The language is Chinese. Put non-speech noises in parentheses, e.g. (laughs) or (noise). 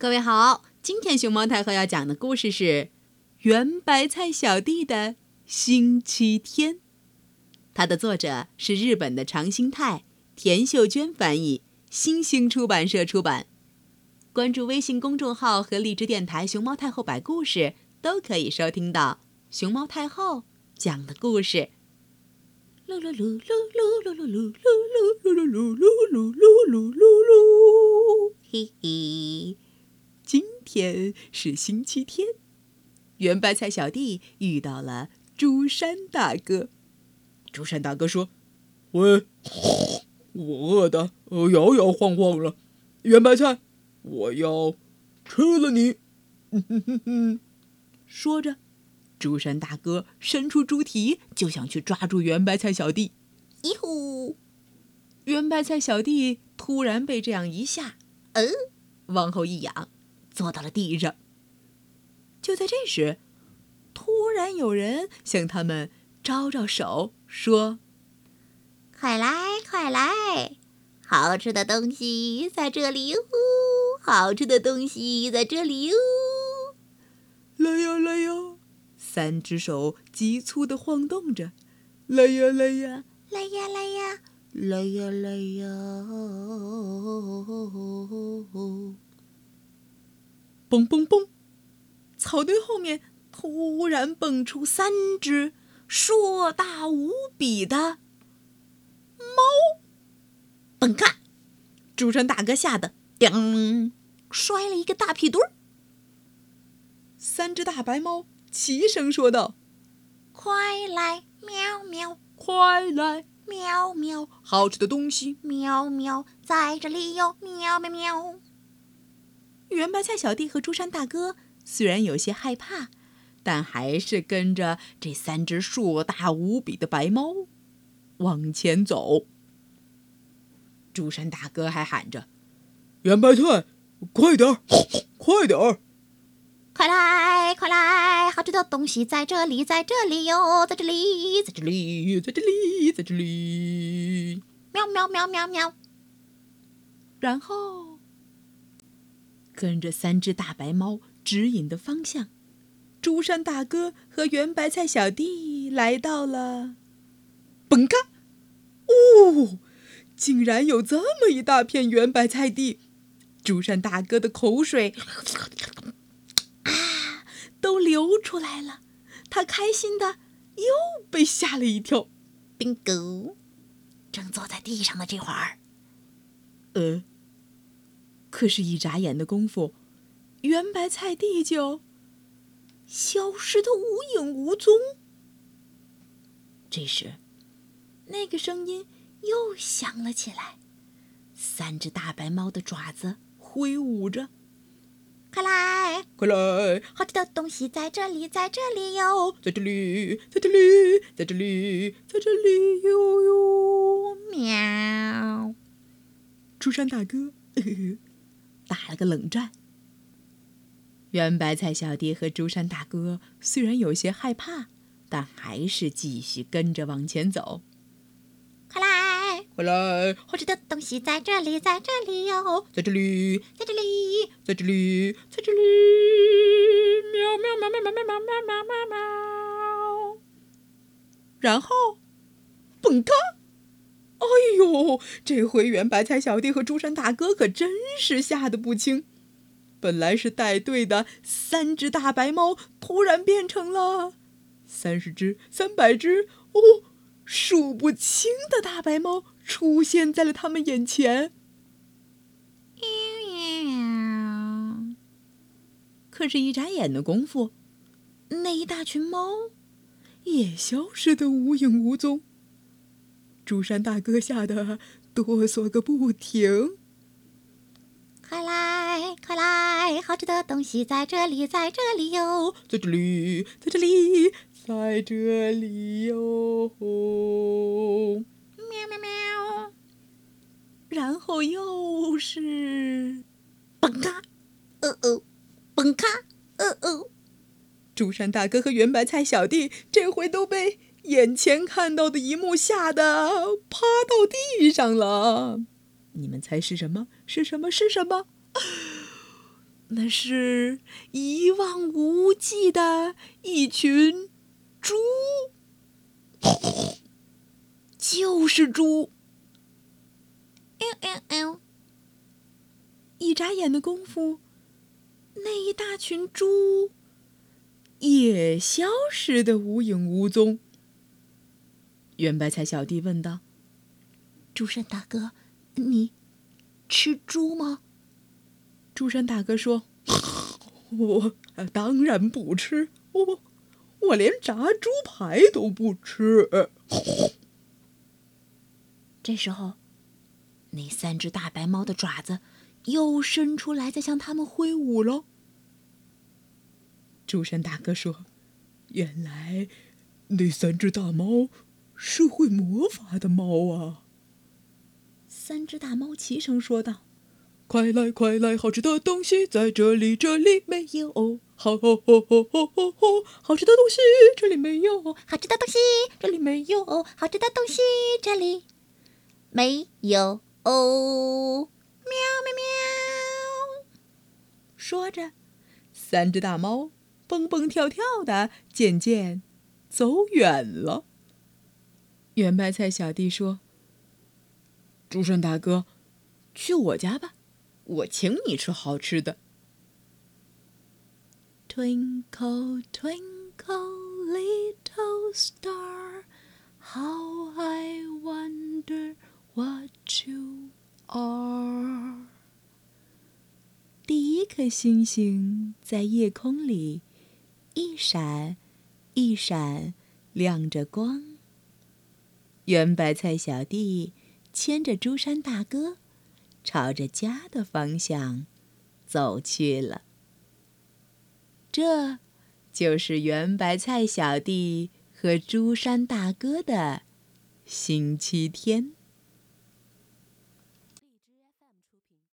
各位好，今天熊猫太后要讲的故事是《圆白菜小弟的星期天》，它的作者是日本的长兴泰，田秀娟翻译，新兴出版社出版。关注微信公众号和荔枝电台“熊猫太后摆故事”，都可以收听到熊猫太后讲的故事。噜噜噜噜噜噜噜噜噜噜噜噜噜噜噜是星期天，圆白菜小弟遇到了朱山大哥。朱山大哥说：“喂，我饿的摇摇晃晃了，圆白菜，我要吃了你！” (laughs) 说着，朱山大哥伸出猪蹄就想去抓住圆白菜小弟。咦呼！圆白菜小弟突然被这样一吓，嗯，往后一仰。坐到了地上。就在这时，突然有人向他们招招手，说：“快来，快来！好吃的东西在这里哟！好吃的东西在这里哟！来呀，来呀！”三只手急促地晃动着，“来呀，来呀，来呀，来呀，来呀，来呀！”嘣嘣嘣！草堆后面突然蹦出三只硕大无比的猫。蹦咔！朱山大哥吓得叮，摔了一个大屁墩儿。三只大白猫齐声说道：“快来，喵喵！快来，喵喵！好吃的东西，喵喵，在这里哟！喵喵喵！”圆白菜小弟和朱山大哥虽然有些害怕，但还是跟着这三只硕大无比的白猫往前走。朱山大哥还喊着：“圆白菜，快点儿，(sniffs) 快点儿！快来，快来！好吃的东西在这里，在这里哟，在这里，在这里，在这里，在这里！喵喵喵喵喵！”然后。跟着三只大白猫指引的方向，朱山大哥和圆白菜小弟来到了。嘣嘎！哦，竟然有这么一大片圆白菜地！朱山大哥的口水啊都流出来了，他开心的又被吓了一跳。bingo！正坐在地上的这会儿，呃。可是，一眨眼的功夫，圆白菜地就消失的无影无踪。这时，那个声音又响了起来，三只大白猫的爪子挥舞着，“快来，快来！好吃的东西在这里，在这里哟，在这里，在这里，在这里，在这里哟哟！”喵！出山大哥。打了个冷战。圆白菜小弟和朱山大哥虽然有些害怕，但还是继续跟着往前走。快来，快来！好吃的东西在这里，在这里哟，在这里，在这里，在这里，在这里！喵喵喵喵喵喵喵喵喵喵！然后，蹦嘎！这回圆白菜小弟和朱山大哥可真是吓得不轻。本来是带队的三只大白猫，突然变成了三十只、三百只，哦，数不清的大白猫出现在了他们眼前。可是，一眨眼的功夫，那一大群猫也消失的无影无踪。朱山大哥吓得哆嗦个不停。快来，快来！好吃的东西在这里，在这里哟，在这里，在这里，在这里哟！喵喵喵！然后又是蹦咔，呃哦，蹦咔，呃哦。朱山大哥和圆白菜小弟这回都被。眼前看到的一幕吓得趴到地上了，你们猜是什么？是什么？是什么？(laughs) 那是一望无际的一群猪，就是猪。一眨眼的功夫，那一大群猪也消失的无影无踪。圆白菜小弟问道：“朱山大哥，你吃猪吗？”朱山大哥说：“我当然不吃，我我连炸猪排都不吃。(laughs) ”这时候，那三只大白猫的爪子又伸出来，在向他们挥舞喽。朱山大哥说：“原来那三只大猫是会魔法的猫啊！”三只大猫齐声说道。快来快来，好吃的东西在这里，这里没有。好，好，好，好，好，好吃的东西这里没有。好吃的东西这里没有。好吃的东西这里没有。哦，喵喵喵！说着，三只大猫蹦蹦跳跳的渐渐走远了。圆白菜小弟说：“竹山大哥，去我家吧。”我请你吃好吃的。Twinkle, twinkle, little star, how I wonder what you are。第一颗星星在夜空里一闪一闪亮着光。圆白菜小弟牵着朱山大哥。朝着家的方向走去了。这，就是圆白菜小弟和朱山大哥的星期天。